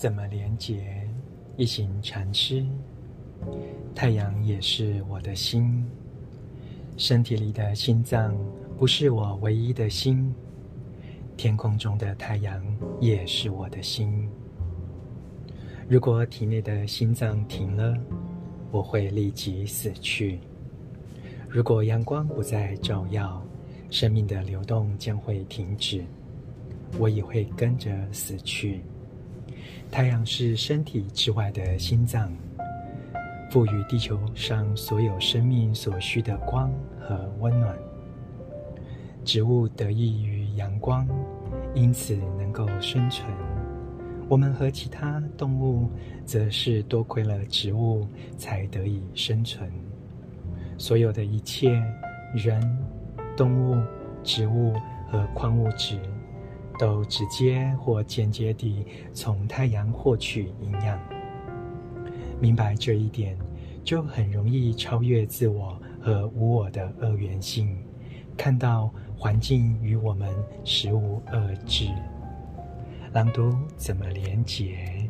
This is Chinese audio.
怎么连接？一行禅师，太阳也是我的心，身体里的心脏不是我唯一的心，天空中的太阳也是我的心。如果体内的心脏停了，我会立即死去。如果阳光不再照耀，生命的流动将会停止，我也会跟着死去。太阳是身体之外的心脏，赋予地球上所有生命所需的光和温暖。植物得益于阳光，因此能够生存。我们和其他动物，则是多亏了植物才得以生存。所有的一切，人、动物、植物和矿物质。都直接或间接地从太阳获取营养。明白这一点，就很容易超越自我和无我的二元性，看到环境与我们实无二致。朗读怎么连结？